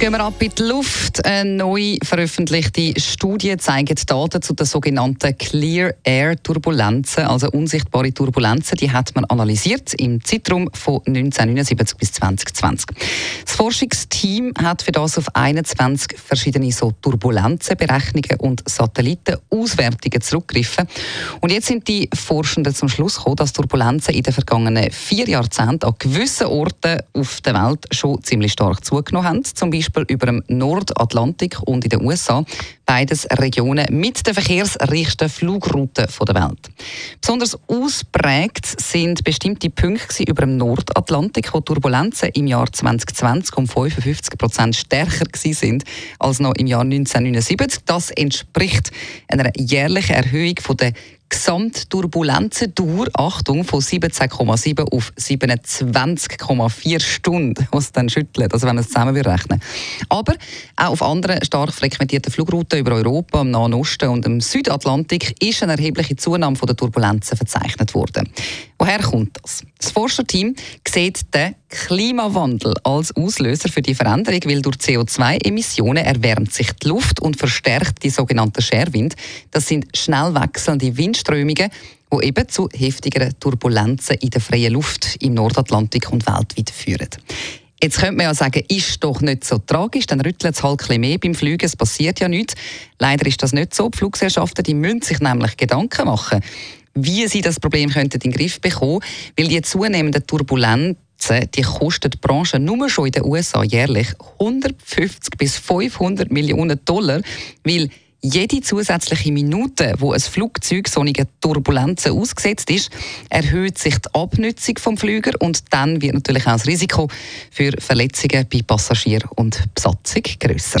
gehen wir ab in die Luft. Eine neu veröffentlichte Studie zeigt Daten zu den sogenannten Clear Air Turbulenzen, also unsichtbare Turbulenzen. Die hat man analysiert im Zeitraum von 1979 bis 2020. Das Forschungsteam hat für das auf 21 verschiedene so Turbulenzenberechnungen und Satellitenauswertungen zurückgegriffen. Und jetzt sind die Forschenden zum Schluss gekommen, dass Turbulenzen in den vergangenen vier Jahrzehnten an gewissen Orten auf der Welt schon ziemlich stark zugenommen haben. Zum Beispiel Beispiel über dem Nordatlantik und in den USA. Beides Regionen mit den verkehrsreichsten Flugrouten der Welt. Besonders ausprägt sind bestimmte Punkte über dem Nordatlantik, wo Turbulenzen im Jahr 2020 um 55 Prozent stärker sind als noch im Jahr 1979. Das entspricht einer jährlichen Erhöhung der Gesamtturbulenzendauer, Achtung, von 17,7 auf 27,4 Stunden, was dann schüttelt, also wenn wir es zusammen rechnen. Aber auch auf anderen stark frequentierten Flugrouten über Europa, im Nahen Osten und im Südatlantik ist eine erhebliche Zunahme der Turbulenzen verzeichnet worden. Woher kommt das? Das Forscherteam sieht den Klimawandel als Auslöser für die Veränderung, weil durch CO2-Emissionen erwärmt sich die Luft und verstärkt die sogenannte Scherwind. Das sind schnell wechselnde Windströmungen, die eben zu heftigeren Turbulenzen in der freien Luft im Nordatlantik und weltweit führen. Jetzt könnte man ja sagen, ist doch nicht so tragisch, dann rüttelt es halt ein mehr beim Fliegen, es passiert ja nichts. Leider ist das nicht so. Die Fluggesellschaften die müssen sich nämlich Gedanken machen, wie sie das Problem könnten in den Griff bekommen, weil die zunehmenden Turbulenzen die kostet die Branche nur schon in den USA jährlich 150 bis 500 Millionen Dollar, weil jede zusätzliche Minute, wo ein Flugzeug solchen Turbulenzen ausgesetzt ist, erhöht sich die Abnutzung vom Flüger und dann wird natürlich auch das Risiko für Verletzungen bei Passagier und Besatzung grösser.